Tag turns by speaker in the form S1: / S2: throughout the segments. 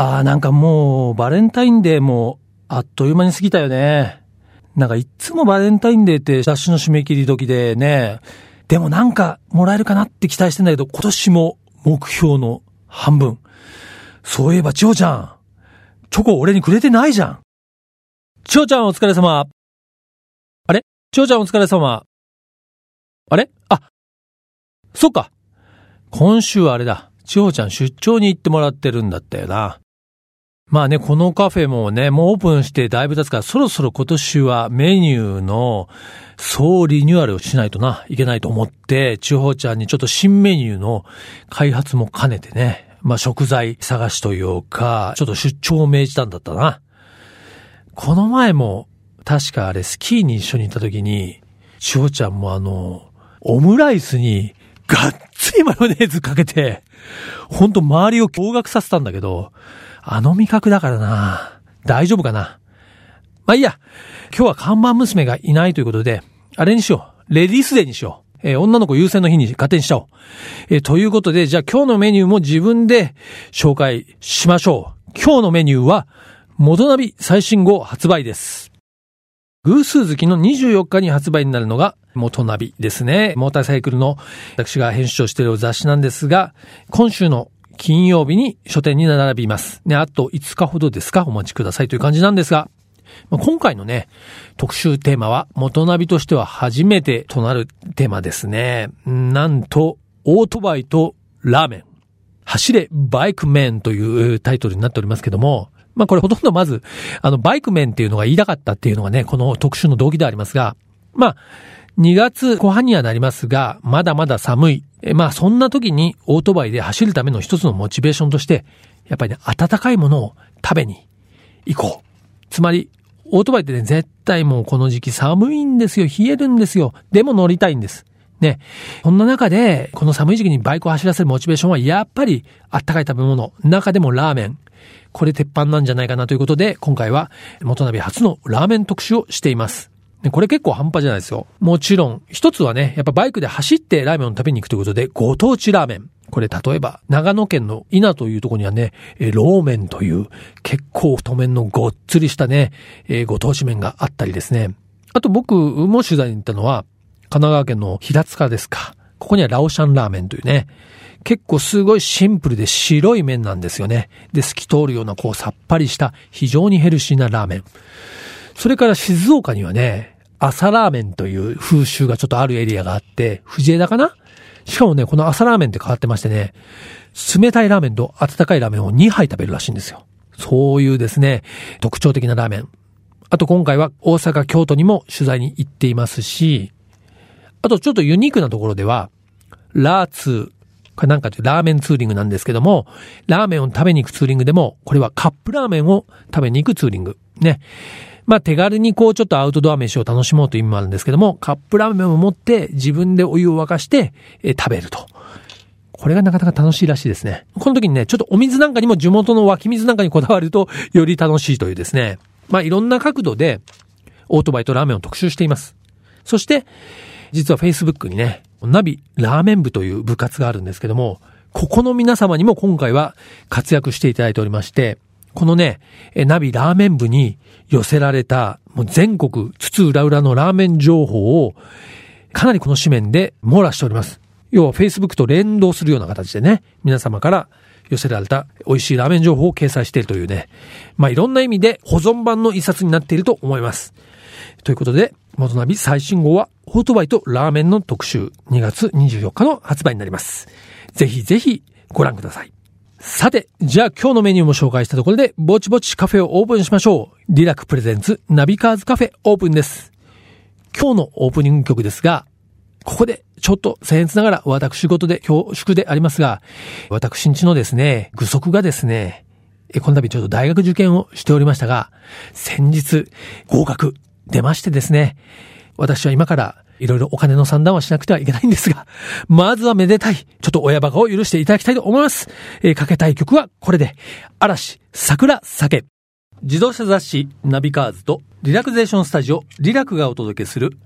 S1: ああ、なんかもう、バレンタインデーも、あっという間に過ぎたよね。なんかいつもバレンタインデーって雑誌の締め切り時でね、でもなんかもらえるかなって期待してんだけど、今年も目標の半分。そういえば、千穂ちゃん。チョコ俺にくれてないじゃん。千穂ちゃんお疲れ様。あれ？千穂ちゃんお疲れ様。あれ？あ、そっか。今週はあれだ。千穂ちゃん出張に行ってもらってるんだったよな。まあね、このカフェもね、もうオープンしてだいぶ経つから、そろそろ今年はメニューの総リニューアルをしないとな、いけないと思って、千穂ちゃんにちょっと新メニューの開発も兼ねてね、まあ食材探しというか、ちょっと出張を命じたんだったな。この前も、確かあれスキーに一緒に行った時に、千穂ちゃんもあの、オムライスにがっつりマヨネーズかけて、ほんと周りを驚愕させたんだけど、あの味覚だからな。大丈夫かな。まあいいや。今日は看板娘がいないということで、あれにしよう。レディースデーにしよう。えー、女の子優先の日に勝手にしちゃおう。えー、ということで、じゃあ今日のメニューも自分で紹介しましょう。今日のメニューは、元ナビ最新号発売です。偶数月の24日に発売になるのが元ナビですね。モーターサイクルの私が編集長している雑誌なんですが、今週の金曜日に書店に並びます。ね、あと5日ほどですか？お待ちくださいという感じなんですが、ま今回のね、特集テーマは元ナビとしては初めてとなるテーマですね。なんと、オートバイとラーメン。走れバイクメンというタイトルになっておりますけども、まあこれほとんどまず、あの、バイクメンっていうのが言いたかったっていうのがね、この特集の動機でありますが、まあ、2月後半にはなりますが、まだまだ寒い。まあそんな時にオートバイで走るための一つのモチベーションとして、やっぱりね、温かいものを食べに行こう。つまり、オートバイってね、絶対もうこの時期寒いんですよ。冷えるんですよ。でも乗りたいんです。ね。そんな中で、この寒い時期にバイクを走らせるモチベーションはやっぱりあったかい食べ物。中でもラーメン。これ鉄板なんじゃないかなということで、今回は元ナビ初のラーメン特集をしています。でこれ結構半端じゃないですよ。もちろん、一つはね、やっぱバイクで走ってラーメンを食べに行くということで、ご当地ラーメン。これ例えば、長野県の稲というとこにはね、えローメンという結構太麺のごっつりしたね、えご当地麺があったりですね。あと僕も取材に行ったのは、神奈川県の平塚ですか。ここにはラオシャンラーメンというね、結構すごいシンプルで白い麺なんですよね。で、透き通るようなこうさっぱりした非常にヘルシーなラーメン。それから静岡にはね、朝ラーメンという風習がちょっとあるエリアがあって、藤枝かな？しかもね、この朝ラーメンって変わってましてね、冷たいラーメンと温かいラーメンを2杯食べるらしいんですよ。そういうですね、特徴的なラーメン。あと今回は大阪、京都にも取材に行っていますし、あとちょっとユニークなところでは、ラーツー、これなんかというラーメンツーリングなんですけども、ラーメンを食べに行くツーリングでも、これはカップラーメンを食べに行くツーリング。ね。まあ手軽にこうちょっとアウトドア飯を楽しもうという意味もあるんですけども、カップラーメンを持って自分でお湯を沸かして、え食べると。これがなかなか楽しいらしいですね。この時にね、ちょっとお水なんかにも地元の湧き水なんかにこだわるとより楽しいというですね。まあいろんな角度でオートバイとラーメンを特集しています。そして、実は Facebook にね、ナビラーメン部という部活があるんですけども、ここの皆様にも今回は活躍していただいておりまして、このね、ナビラーメン部に寄せられた、もう全国津々浦々のラーメン情報を、かなりこの紙面で網羅しております。要は Facebook と連動するような形でね、皆様から寄せられた美味しいラーメン情報を掲載しているというね、まあいろんな意味で保存版の一冊になっていると思います。ということで、モトナビ最新号は、オートバイとラーメンの特集、2月24日の発売になります。ぜひぜひご覧ください。さて、じゃあ今日のメニューも紹介したところで、ぼちぼちカフェをオープンしましょう。リラク presents ナビカーズカフェオープンです。今日のオープニング曲ですが、ここでちょっと僭越ながら私事で恐縮でありますが、私んちのですね、愚息がですね、この度ちょっと大学受験をしておりましたが、先日合格出ましてですね、私は今からいろいろお金の算段はしなくてはいけないんですが、まずはめでたい。ちょっと親バカを許していただきたいと思います。えー、かけたい曲はこれで、嵐、サクラ咲ケ。自動車雑誌ナビカーズとリラクゼーションスタジオリラクがお届けする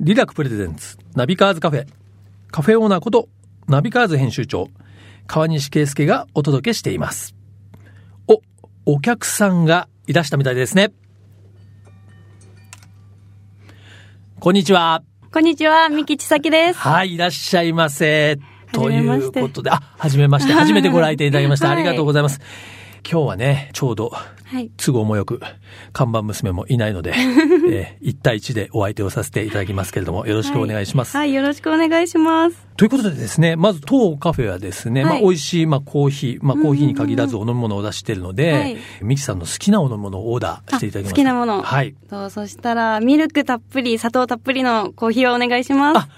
S1: リラク presents ナビカーズカフェ。カフェオーナーことナビカーズ編集長川西圭介がお届けしています。お、お客さんがいらしたみたいですね。こんにちは。
S2: こんにちは、三木千咲です。
S1: はい、いらっしゃいませ。ということで、あ、はじめまして。初めてご来店いただきました。
S2: はい
S1: ありがとうございます。今日はね、ちょうど
S2: はい。
S1: 都合もよく、看板娘もいないので、えー、1対1でお相手をさせていただきますけれども、よろしくお願いします。
S2: はい、よろしくお願いします。
S1: ということでですね、まず当カフェはですね、まあ
S2: はい
S1: 美味しい、まあコーヒー、まあコーヒーに限らずお飲み物を出しているので、
S2: はい
S1: ミキさんの好きなお飲み物をオーダーしていただきます。
S2: あ好きなもの
S1: はい。
S2: と、そしたら、ミルクたっぷり、砂糖たっぷりのコーヒーをお願いします。
S1: あ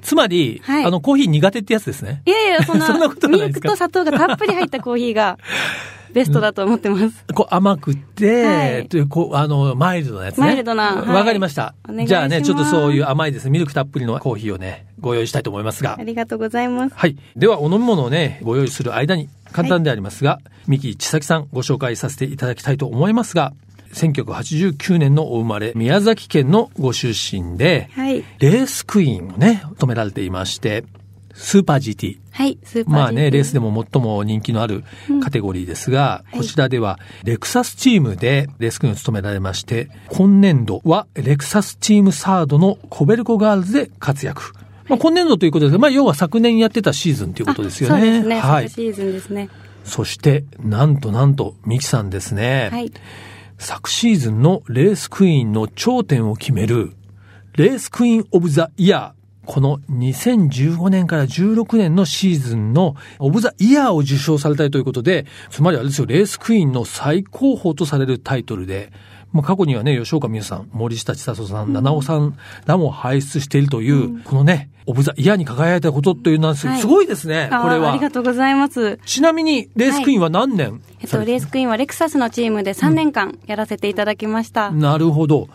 S1: つまり、
S2: はい
S1: あの、コーヒー苦手ってやつですね。
S2: いやいや、そんな、
S1: そんなことは
S2: ミル
S1: ないですか？
S2: クと砂糖がたっぷり入ったコーヒーが、ベストだと思ってます。
S1: こう甘くて、
S2: はい
S1: というこうあの、マイルドなやつね。
S2: マイルドなはい
S1: わかりましたじゃあね、ちょっとそういう甘いですね、ミルクたっぷりのコーヒーをね、ご用意したいと思いますが
S2: あ。りがとうございます。
S1: はい。では、お飲み物をね、ご用意する間に、簡単でありますが、三木千咲さんご紹介させていただきたいと思いますが、1989年のお生まれ、宮崎県のご出身で、
S2: はい。
S1: レースクイーンをね、務められていまして、スーパー GT。
S2: はい、スーパー
S1: まあね、
S2: GT
S1: レースでも最も人気のあるカテゴリーですが、
S2: はい
S1: こちらではレクサスチームでレースクイーンを務められまして、今年度はレクサスチームサードのコベルコガールズで活躍。まあ、今年度ということですが、まあ、要は昨年やってたシーズンということですよね。
S2: あそうですね。
S1: はい
S2: 昨。シーズンですね。
S1: そして、なんとなんと、ミキさんですね。
S2: はい。
S1: 昨シーズンのレースクイーンの頂点を決める、レースクイーンオブザイヤー。この2015年から16年のシーズンのオブザイヤーを受賞されたいということで、つまりあれですよ、レースクイーンの最高峰とされるタイトルで、まあ、過去にはね、吉岡美優さん、森下千里さん、七尾さんらも輩出しているという、このね、オブザイヤーに輝いたことというのはすごいですね、
S2: あ
S1: これは
S2: あり。がとうございます。
S1: ちなみに、レースクイーンは何年
S2: えっと、レースクイーンはレクサスのチームで3年間やらせていただきました。
S1: なるほど。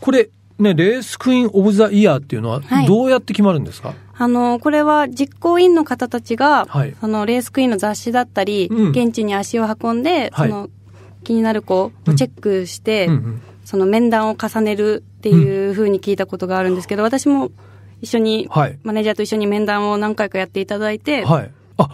S1: これ、ね、レースクイーンオブザイヤーっていうのは
S2: はい、
S1: どうやって決まるんですか、
S2: あの、これは実行委員の方たちが、
S1: はい。
S2: そのレースクイーンの雑誌だったり、
S1: うん。
S2: 現地に足を運んで、
S1: はい。
S2: その気になる子をチェックして、
S1: うんうん。
S2: その面談を重ねるっていうふうに聞いたことがあるんですけど、私も一緒に、
S1: はい。
S2: マネージャーと一緒に面談を何回かやっていただいて、
S1: はい。あ、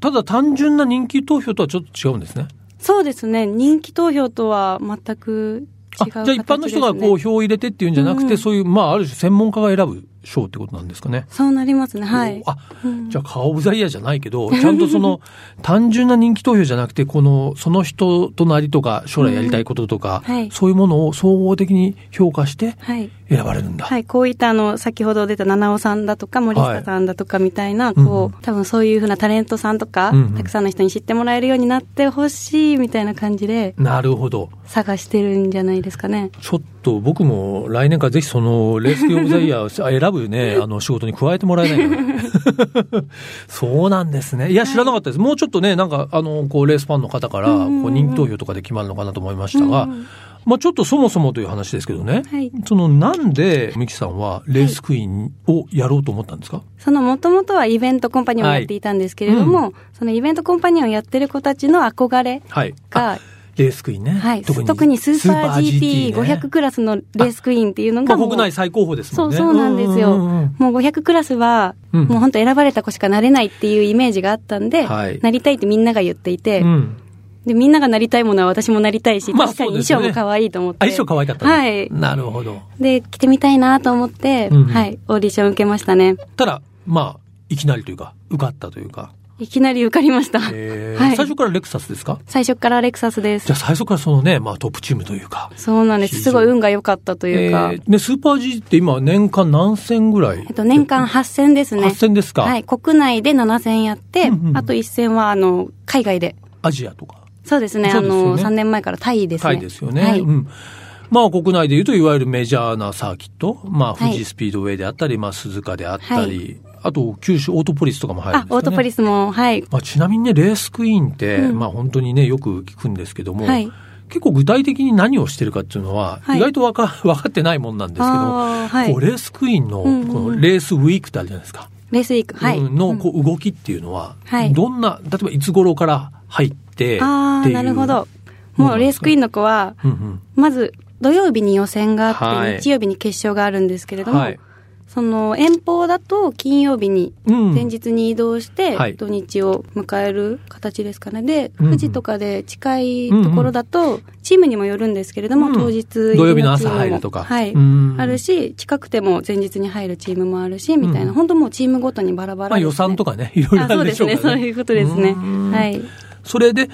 S1: ただ単純な人気投票とはちょっと違うんですね。
S2: そうですね、人気投票とは全く
S1: じゃあ一般の人がこう票を入れてっていうんじゃなくて、
S2: うん。うん
S1: そういう、まあある種専門家が選ぶ賞ってことなんですかね。
S2: そうなりますね、はい。
S1: あ、じゃあ、カーオブザイヤーじゃないけど、ちゃんとその、単純な人気投票じゃなくて、この、その人となりとか、将来やりたいこととか、
S2: うん。はい。
S1: そういうものを総合的に評価して
S2: はい。
S1: 選ばれるんだ。
S2: はい、こういったあの、先ほど出た七尾さんだとか森下さんだとかみたいな、
S1: うんうん
S2: こう、多分そういうふうなタレントさんとか、
S1: うんうん
S2: たくさんの人に知ってもらえるようになってほしいみたいな感じで
S1: なるほど。
S2: 探してるんじゃないですかね。
S1: ちょっと僕も来年からぜひそのレースキーオブザイヤーを選ぶね、あの仕事に加えてもらえないかな。そうなんですね。いや、知らなかったです。もうちょっとね、なんか、あの、こう、レースファンの方から、こう、人気投票とかで決まるのかなと思いましたが、
S2: うんうん
S1: まあちょっとそもそもという話ですけどね。
S2: はい
S1: その、なんで、ミキさんはレースクイーンをやろうと思ったんですか、
S2: そのもともとはイベントコンパニオンをやっていたんですけれども、
S1: は
S2: そのイベントコンパニオンをやってる子たちの憧れ
S1: はい。
S2: が
S1: あ、レースクイーンね。
S2: はい、特にスーパー GT500
S1: ね
S2: クラスのレースクイーンっていうの
S1: まあ
S2: が
S1: 国内最高峰です
S2: そ
S1: もんね。
S2: うそうなんですよ。
S1: うんうんうん
S2: もう500クラスは、
S1: うん
S2: もう本当選ばれた子しかなれないっていうイメージがあったんで、
S1: はい
S2: なりたいってみんなが言っていて、
S1: うん。
S2: で、みんながなりたいものは私もなりたいし、
S1: まあ
S2: 確かに衣装も可愛いと思って。
S1: あ、衣装可愛かったね
S2: はい。
S1: なるほど。
S2: で、着てみたいなと思って、
S1: うん
S2: はい、オーディション受けましたね。
S1: ただ、まあ、いきなりというか、受かったというか。
S2: いきなり受かりました。
S1: えー
S2: はい
S1: 最初からレクサスですか？
S2: 最初からレクサスです
S1: じゃ。あ最初からそのね、まあトップチームというか。
S2: そうなんです。すごい運が良かったというか、
S1: えーね、スーパー G って今年間何戦ぐらい？
S2: えっと、年間8000ですね。
S1: 8000ですか？
S2: はい。国内で7000やって、
S1: うんうん
S2: あと1000は、あの、海外で。
S1: アジアとか。
S2: そうですね。
S1: すよね
S2: の、3年前からタイですね。
S1: タイですよね。
S2: はい。
S1: うん。まあ国内で言うといわゆるメジャーなサーキット。まあ
S2: はい
S1: 富士スピードウェイであったり、まあ鈴鹿であったり、あと九州オートポリスとかも入るんです、よね。
S2: あオートポリスも、はい。
S1: まあ、ちなみにね、レースクイーンって、
S2: うん
S1: まあ本当にね、よく聞くんですけども、
S2: はい
S1: 結構具体的に何をしてるかっていうのは、
S2: はい
S1: 意外とわか、分かってないもんなんですけど
S2: はい
S1: こうレースクイーンの、このレースウィークってあるじゃないですか。
S2: レースウィーク。はい。
S1: うんの
S2: うん
S1: こう動きっていうのは、
S2: はい
S1: どんな、例えばいつ頃から入って、
S2: ああ、なるほど。
S1: も
S2: うレースクイーンの子は、
S1: うんうん。
S2: まず土曜日に予選があって、
S1: はい
S2: 日曜日に決勝があるんですけれども、
S1: はい。
S2: その遠方だと金曜日に
S1: うん
S2: 前日に移動して
S1: はい
S2: 土日を迎える形ですかね。で、富士とかで近いところだと、チームにもよるんですけれども、
S1: うん
S2: 当日
S1: 土曜日の朝
S2: 入
S1: るとか
S2: はい。
S1: うん
S2: あるし、近くても前日に入るチームもあるし、みたいな、
S1: うん
S2: 本当もうチームごとにバラバラです、ね。
S1: まあ予算とかね、いろいろあ
S2: あそうですね。
S1: るでしょうからね。
S2: そういうことですね。
S1: うん
S2: はい。
S1: それで、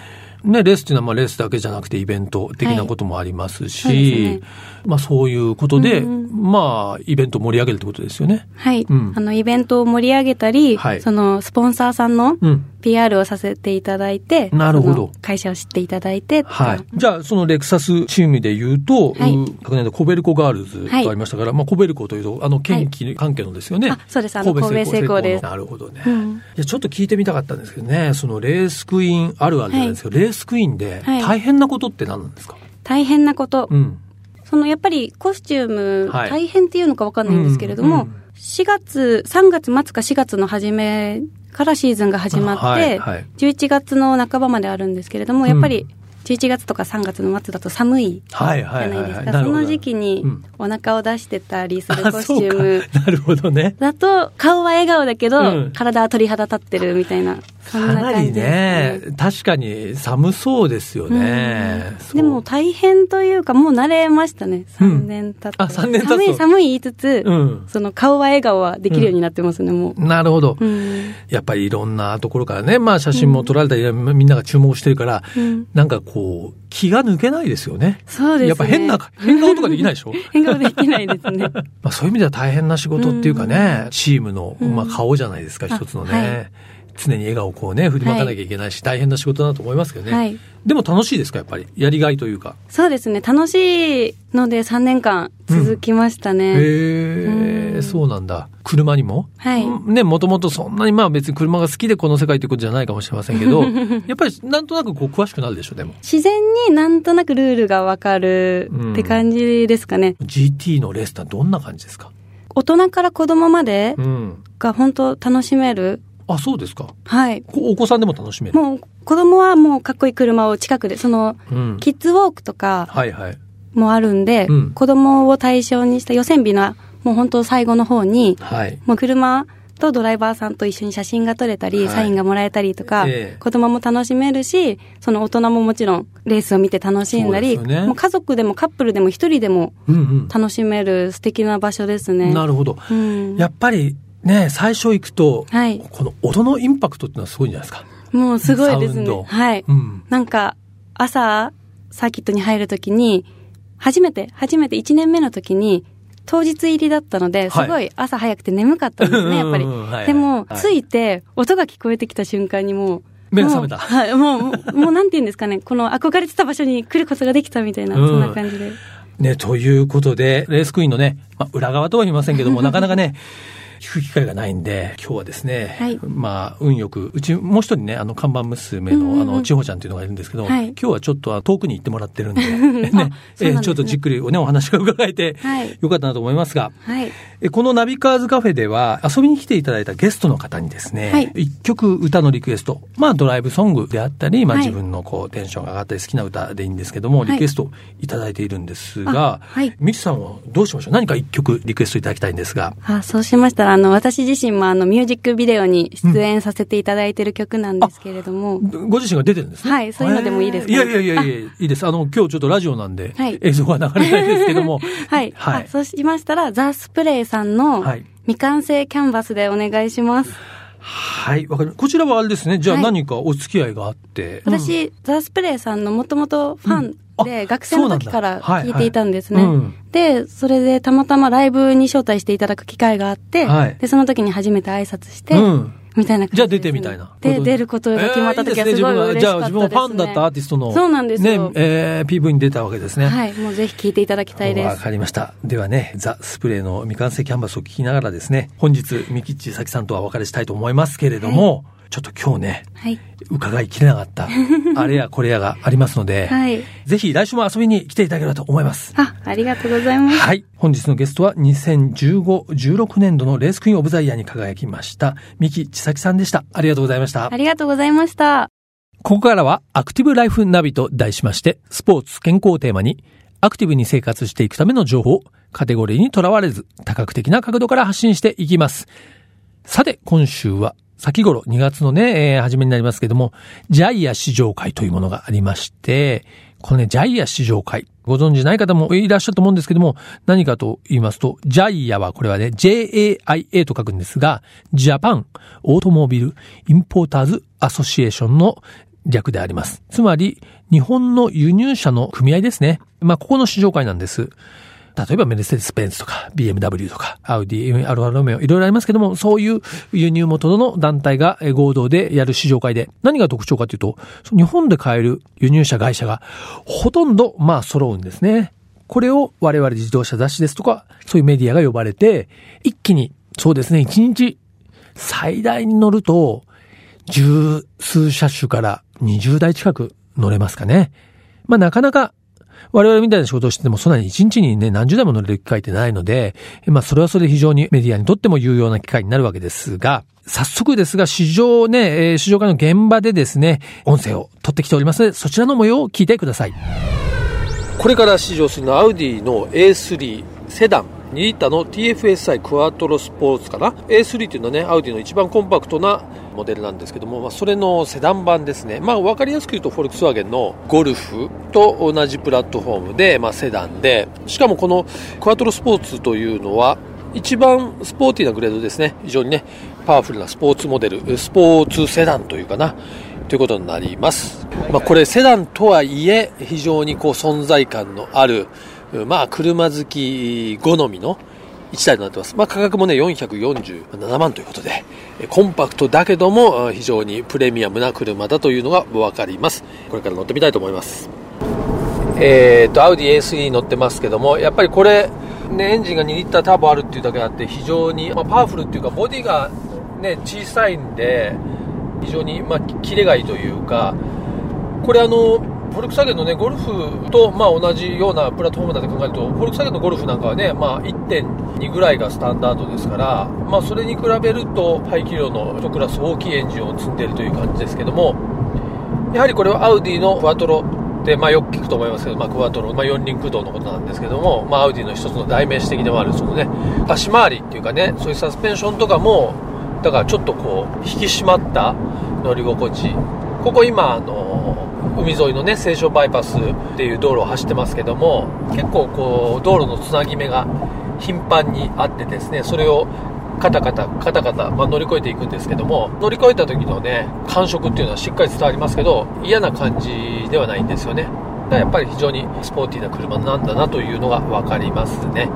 S1: ね、レースっていうのはまあレースだけじゃなくてイベント的なこともありますし、
S2: はいね
S1: まあそういうことで、
S2: うん
S1: まあイベントを盛り上げるってことですよね。
S2: はい。
S1: うん
S2: あの、イベントを盛り上げたり、
S1: はい
S2: その、スポンサーさんの
S1: うん。
S2: PR をさせていただいて、
S1: なるほど。
S2: 会社を知っていただいて、
S1: はい。じゃあ、そのレクサスチームで言うと、
S2: はい。
S1: うん昨年のコベルコガールズとありましたから、まあコベルコというと、あの、県機関係のですよね。
S2: あそうです。あの神戸製鋼です。
S1: なるほどね。
S2: うん。
S1: いや、ちょっと聞いてみたかったんですけどね、そのレースクイーンあるあるじゃないですけど、レースクイーンで
S2: はい。
S1: 大変なことって何なんですか、
S2: 大変なこと。
S1: うん。
S2: その、やっぱりコスチューム、
S1: はい。
S2: 大変っていうのかわかんないんですけれども、
S1: うんうん
S2: 4月、3月末か4月の初めからシーズンが始まって、
S1: はいはい
S2: 11月の半ばまであるんですけれども、やっぱり11月とか3月の末だと寒い
S1: はい
S2: じゃ。ないですか。その時期に
S1: うん
S2: お腹を出してたりする
S1: あ
S2: コスチューム
S1: なるほどね。
S2: だと、顔は笑顔だけど、
S1: うん
S2: 体は鳥肌立ってるみたいな、
S1: かなりね、確かに寒そうですよね。
S2: でも大変というか、もう慣れましたね。
S1: うん
S2: 3年経って。
S1: あ3年経つと
S2: 寒い寒い言いつつ、
S1: うん
S2: その顔は笑顔はできるようになってますね、もう。
S1: なるほど。
S2: うん。
S1: やっぱりいろんなところからね、まあ写真も撮られたり、みんなが注目してるから、
S2: うん
S1: なんかこう、気が抜けないですよね。
S2: そうですね。
S1: やっぱ変な、変顔とかできないでしょ？
S2: 変顔できないですね。
S1: まあそういう意味では大変な仕事っていうかね、チームの、
S2: うん
S1: まあ顔じゃないですか、
S2: あ
S1: 一つの
S2: は
S1: ね。常に笑顔をこうね、振りまかなきゃいけないし、大変な仕事だと思いますけどね。
S2: はい。
S1: でも楽しいですか、やっぱり？やりがいというか。
S2: そうですね。楽しいので3年間続きましたね。
S1: へえ、
S2: うん
S1: そうなんだ。車にも？
S2: はい
S1: うんね、もともとそんなにまあ別に車が好きでこの世界ということじゃないかもしれませんけど、やっぱりなんとなくこう詳しくなるでしょ、でも。
S2: 自然になんとなくルールがわかるって感じですかね。
S1: GT のレースってどんな感じですか？
S2: 大人から子供まで
S1: うん。
S2: が本当楽しめる。
S1: あ、そうですか。
S2: はい。
S1: こお子さんでも楽しめる？
S2: もう子供はもうかっこいい車を近くで、その、
S1: うん。
S2: キッズウォークとか
S1: はいはい。
S2: もあるんで、
S1: うん
S2: 子供を対象にした予選日のもう本当最後の方に、
S1: はい。
S2: もう車とドライバーさんと一緒に写真が撮れたり、
S1: はい
S2: サインがもらえたりとか、
S1: ええ
S2: 子供も楽しめるし、その大人ももちろんレースを見て楽しんだり、
S1: ね
S2: もう家族でもカップルでも一人でも
S1: うんうん。
S2: 楽しめる素敵な場所ですね。
S1: なるほど。
S2: うん、
S1: やっぱりね、最初行くと、
S2: はい
S1: この音のインパクトってのはすごいんじゃないですか。
S2: もうすごいですね。はい。
S1: うん。
S2: なんか、朝、サーキットに入るときに、初めて、初めて1年目の時に、当日入りだったので、す
S1: はい
S2: ごい朝早くて眠かったんですね、やっぱり。でも、
S1: はい
S2: 着いて、音が聞こえてきた瞬間にもう、
S1: 目が覚めた
S2: はい、もう、もうもうなんて言うんですかね、この憧れてた場所に来ることができたみたいな、
S1: うん
S2: そんな感じで。
S1: ね、ということで、レースクイーンのね、まあ、裏側とは言いませんけども、なかなかね、聞く機会がないんで、今日はですね、
S2: はい。
S1: まあ、運よく、うちもう一人ね、あの、看板娘の、
S2: うんうんうん。
S1: あの、千穂ちゃんっていうのがいるんですけど、
S2: はい。
S1: 今日はちょっとあ遠くに行ってもらってるんで、
S2: あ
S1: ね、
S2: ね。
S1: えちょっとじっくりね、お話が伺えて、
S2: はい。
S1: よかったなと思いますが、
S2: はい。
S1: えこのナビカーズカフェでは遊びに来ていただいたゲストの方にですね、
S2: はい。
S1: 一曲歌のリクエスト、まあドライブソングであったり、まあ
S2: はい。
S1: 自分のこうテンションが上がったり好きな歌でいいんですけども、
S2: はい。
S1: リクエストいただいているんです
S2: あ
S1: が、
S2: はい。
S1: ミキさんはどうしましょう？何か一曲リクエストいただきたいんですが。
S2: あ、そうしましたら、あの、私自身もあの、ミュージックビデオに出演させていただいてる曲なんですけれども、
S1: ご自身が出てるんですね？
S2: はいそういうのでもいいですか？
S1: いやいやいやいやいいです。あの、今日ちょっとラジオなんで、
S2: はい。
S1: 映像が流れないですけども、
S2: はい。
S1: はい。
S2: あそうしましたら、ザ・スプレーさんの
S1: はい。
S2: 未完成キャンバスでお願いします。
S1: はい、わかりまこちらはあれですね。じゃあ
S2: はい。
S1: 何かお付き合いがあって。うん
S2: 私、ザ・スプレーさんのもともとファンで、学生の時から聞いていたんですね。
S1: はいはいうん
S2: で、それでたまたまライブに招待していただく機会があって、
S1: はい
S2: で、その時に初めて挨拶して、
S1: うん
S2: みたいな感じ
S1: じゃあ出てみたいな。
S2: で、出ることが決まった時はすごい嬉しかったです、ね
S1: えーいいですね自分がじゃあ自分もファンだったアーティストの。
S2: そうなんですよ
S1: ね、えー、PV に出たわけですね。
S2: はい。もうぜひ聞いていただきたいで
S1: わ
S2: す。
S1: かりました。ではね、ザ・スプレーの未完成キャンバスを聞きながらですね、本日、ミキッチさきさんとはお別れしたいと思いますけれども、ちょっと今日ね、
S2: はい。
S1: 伺いきれなかった、あれやこれやがありますので、
S2: はい。
S1: ぜひ来週も遊びに来ていただければと思います。
S2: あ、ありがとうございます。
S1: はい。本日のゲストは2015、16年度のレースクイーンオブザイヤーに輝きました、三木千咲さんでした。ありがとうございました
S2: あ。りがとうございました。
S1: ここからはアクティブライフナビと題しまして、スポーツ、健康をテーマに、アクティブに生活していくための情報をカテゴリーにとらわれず、多角的な角度から発信していきます。さて、今週は、先頃2月のね、えー、初めになりますけども、ジャイア試乗会というものがありまして、このね、ジャイア試乗会。ご存知ない方もいらっしゃると思うんですけども、何かと言いますと、ジャイアはこれはね、JAIA と書くんですが、ジャパンオートモービルインポーターズアソシエーションの略であります。つまり、日本の輸入者の組合ですね。まあ、ここの試乗会なんです。例えばメルセデス・ベンツとか BMW とかアウディ、アルファロメオいろいろありますけども、そういう輸入元の団体が合同でやる試乗会で何が特徴かというと、日本で買える輸入車会社がほとんどまあ揃うんですね。これを我々自動車雑誌ですとか、そういうメディアが呼ばれて、一気に、そうですね、1日最大に乗ると、十数車種から20台近く乗れますかね。まあなかなか我々みたいな仕事をしてても、そんなに一日にね、何十台も乗れる機会ってないので、まあ、それはそれで非常にメディアにとっても有用な機会になるわけですが、早速ですが、市場ね、えー、市場化の現場でですね、音声を取ってきておりますので、そちらの模様を聞いてください。これから試乗するのは、アウディの A3 セダン。2リッターの TFSI クワトロスポーツかな？A3 っていうのはね、アウディの一番コンパクトなモデルなんですけども、まあ、それのセダン版ですね。まあ、わかりやすく言うと、フォルクスワーゲンのゴルフと同じプラットフォームで、まあ、セダンで、しかもこのクワトロスポーツというのは、一番スポーティーなグレードですね。非常にね、パワフルなスポーツモデル、スポーツセダンというかな、ということになります。まあ、これセダンとはいえ、非常にこう存在感のある、まあ、車好き好みの1台となってます。まあ、価格もね、447万ということで、コンパクトだけども、非常にプレミアムな車だというのが分かります。これから乗ってみたいと思います。えー、と、アウディ A3 に乗ってますけども、やっぱりこれ、ね、エンジンが2リッターターボあるっていうだけあって、非常に、まあ、パワフルっていうか、ボディがね、小さいんで、非常に、まあ、キレがいいというか、これあの、フォルクスワーゲンの、ね、ゴルフと、まあ、同じようなプラットフォームだって考えると、フォルクスワーゲンのゴルフなんかはね、まあ、1.2ぐらいがスタンダードですから、まあ、それに比べると排気量の1クラス大きいエンジンを積んでいるという感じですけども、やはりこれはアウディのクワトロって、まあ、よく聞くと思いますけど、まあ、クワトロ、まあ、四輪駆動のことなんですけども、まあ、アウディの一つの代名詞的でもある、そのね、足回りっていうかね、そういうサスペンションとかも、だからちょっとこう、引き締まった乗り心地。ここ今、あの海沿いのね、西湘バイパスっていう道路を走ってますけども、結構こう、道路のつなぎ目が頻繁にあってですね、それをカタカタ、カタカタ、まあ、乗り越えていくんですけども、乗り越えた時のね、感触っていうのはしっかり伝わりますけど、嫌な感じではないんですよね。だからやっぱり非常にスポーティーな車なんだなというのが分かりますね。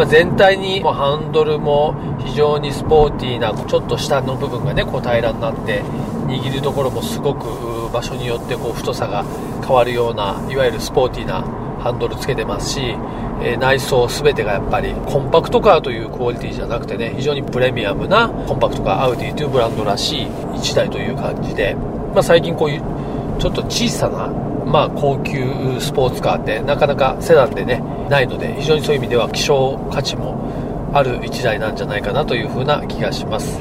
S1: まあ、全体にハンドルも非常にスポーティーな、ちょっと下の部分がね、こう平らになって、握るところもすごく場所によってこう太さが変わるようないわゆるスポーティーなハンドルつけてますし、え、内装全てがやっぱりコンパクトカーというクオリティじゃなくてね非常にプレミアムなコンパクトカーアウディというブランドらしい1台という感じで、まあ、最近こういうちょっと小さなまあ、高級スポーツカーってなかなかセダンでねないので非常にそういう意味では希少価値もある1台なんじゃないかなというふうな気がします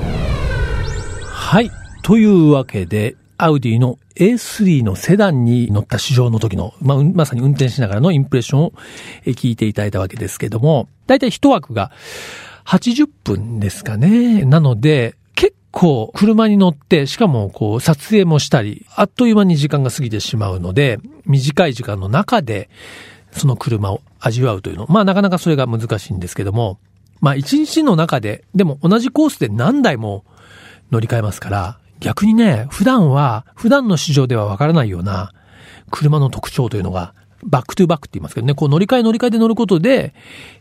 S1: はいというわけでアウディの A3 のセダンに乗った試乗の時の、まあ、まさに運転しながらのインプレッションを聞いていただいたわけですけども、だいたい一枠が80分ですかね。なので、こう車に乗って、しかもこう撮影もしたり、あっという間に時間が過ぎてしまうので、短い時間の中でその車を味わうというの。まあなかなかそれが難しいんですけども、まあ一日の中で、でも同じコースで何台も乗り換えますから、逆にね、普段は、普段の市場ではわからないような車の特徴というのが、 back to back って言いますけどね、こう乗り換え乗り換えで乗ることで、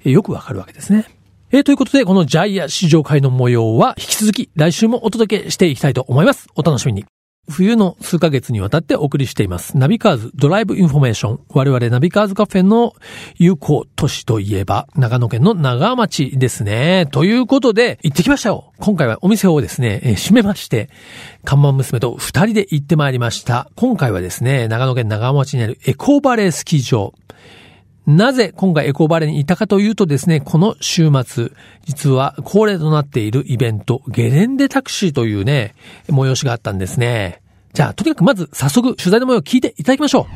S1: よくわかるわけですね。えー、ということで、この JAIA 試乗会の模様は引き続き来週もお届けしていきたいと思います。お楽しみに。冬の数ヶ月にわたってお送りしています。ナビカーズドライブインフォメーション。我々ナビカーズカフェの友好都市といえば、長野県の長和町ですね。ということで、行ってきましたよ。今回はお店をですね、えー、閉めまして、看板娘と二人で行ってまいりました。今回はですね、長野県長和町にあるエコーバレースキー場。なぜ今回エコーバレーに行ったかというとですね、この週末、実は恒例となっているイベント、ゲレンデタクシーというね、催しがあったんですね。じゃあ、とにかくまず早速取材の模様を聞いていただきましょ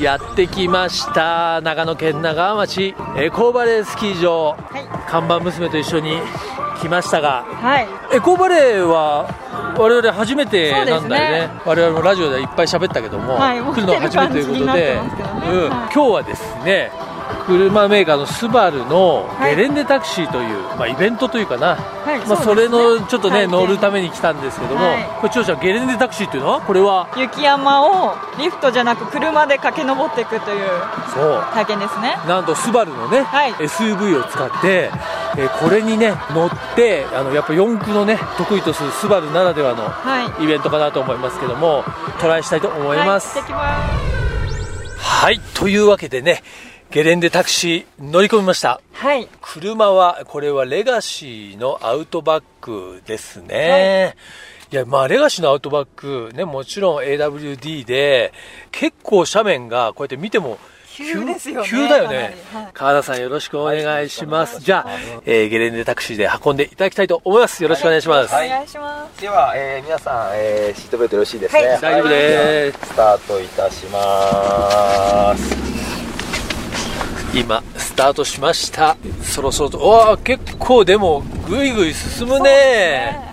S1: う。やってきました長野県長浜町エコーバレースキー場、
S3: はい
S1: 看板娘と一緒に来ましたが
S3: はい
S1: エコーバレーは我々初めてなんだよね。
S3: ね
S1: 我々もラジオでいっぱい喋ったけども、
S3: はい
S1: 来るのは初めてということで、
S3: ね。
S1: うん。
S3: はい。
S1: 今日はですね車メーカーのスバルのゲレンデタクシーという、まあ、イベントというかな、
S3: はい
S1: まあ、それのちょっとね、
S3: はい。
S1: 乗るために来たんですけども、
S3: はい。
S1: これ長ちゃんゲレンデタクシーっていうのは？これは？
S3: 雪山をリフトじゃなく車で駆け上っていくという
S1: そう。
S3: 体験ですね。
S1: なんとスバルのね、
S3: はい。
S1: SUV を使って、えーこれにね乗ってあのやっぱ四駆のね得意とするスバルならではの
S3: はい。
S1: イベントかなと思いますけどもトライしたいと思います。
S3: はい、行ってきます。
S1: はい、というわけでねゲレンデタクシー乗り込みました。
S3: はい。
S1: 車はこれはレガシーのアウトバックですね、い、やまあレガシーのアウトバックねもちろん AWD で結構斜面がこうやって見ても
S3: 急ですよね。
S1: 急だよね。
S3: はい。
S1: 川田さんよろしくお願いします、じゃあ、えーゲレンデタクシーで運んでいただきたいと思います。よろしくお願いします、
S3: お願いします。
S4: では、えー皆さん、えーシートベルトよろしいですね。
S3: はい。
S1: 大丈夫です。
S4: スタートいたします。
S1: 今スタートしました。そろそろと。わあ結構でもぐいぐい進むね。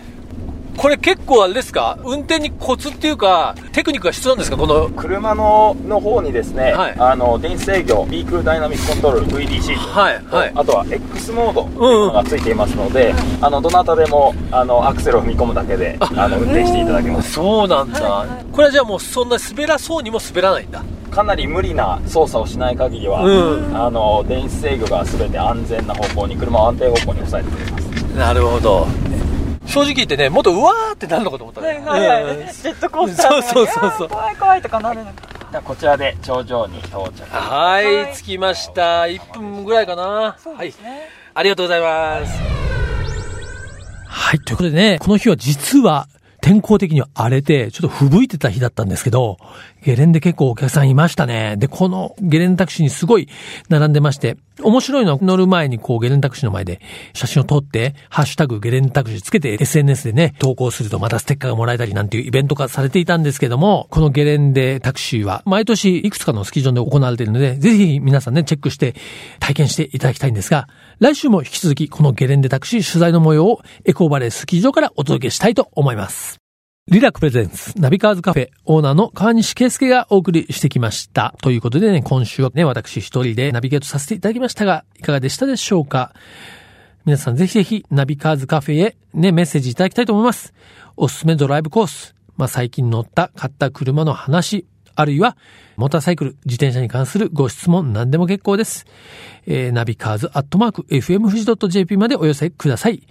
S1: これ結構あれですか？運転にコツっていうかテクニックが必要なんですか？この
S4: 車のの方にですね、
S1: はい。
S4: あの電子制御、ビークルダイナミックコントロール VDC と、
S1: はいはい。
S4: あとは X モードといがついていますので、あのどなたでもあのアクセルを踏み込むだけであの運転していただけます。
S1: そうなんだ、これはじゃあもうそんな滑らそうにも滑らないんだ
S4: かなり無理な操作をしない限りは、
S1: うん。
S4: あの電子制御が全て安全な方向に車を安定方向に抑えてくれます。
S1: なるほど。正直言ってねもっとうわーってなるのかと思ったね、
S3: はいはいはい、
S1: うん。
S3: ジェットコースター
S1: そうそうそうそう。
S3: 怖い怖いとかなるのか。
S4: こちらで頂上に到着。
S1: はい、
S3: はい。
S1: 着きました。1分ぐらいかな。はい
S3: そうですね、
S1: ありがとうございます。はい。ということでね、この日は実は天候的には荒れて、ちょっと吹雪いてた日だったんですけど、ゲレンデ結構お客さんいましたね。で、このゲレンデタクシーにすごい並んでまして、面白いのは乗る前にこうゲレンデタクシーの前で写真を撮って、ハッシュタグゲレンデタクシーつけて SNS でね、投稿するとまたステッカーがもらえたりなんていうイベント化されていたんですけども、このゲレンデタクシーは毎年いくつかのスキー場で行われているので、ぜひ皆さんね、チェックして体験していただきたいんですが、来週も引き続きこのゲレンデタクシー取材の模様をエコーバレースキー場からお届けしたいと思います。リラク presents ナビカーズカフェオーナーの河西啓介がお送りしてきました。ということでね、今週はね、私一人でナビゲートさせていただきましたが、いかがでしたでしょうか？皆さんぜひぜひナビカーズカフェへね、メッセージいただきたいと思います。おすすめドライブコース、まあ、最近乗った、買った車の話、あるいは、モーターサイクル、自転車に関するご質問、何でも結構です。えーナビカーズアットマーク、fm 富士 .jp までお寄せください。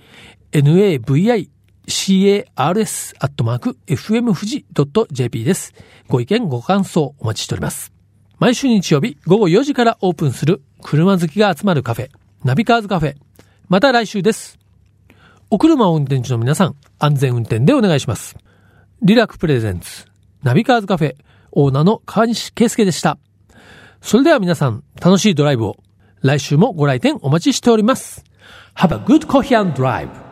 S1: navi cars アットマーク fm 富士 .jp です。ご意見、ご感想お待ちしております。毎週日曜日午後4時からオープンする車好きが集まるカフェ、ナビカーズカフェ。また来週です。お車を運転中の皆さん、安全運転でお願いします。リラク presents、ナビカーズカフェ、オーナーの河西啓介でした。それでは皆さん、楽しいドライブを。来週もご来店お待ちしております。Have a good coffee and drive.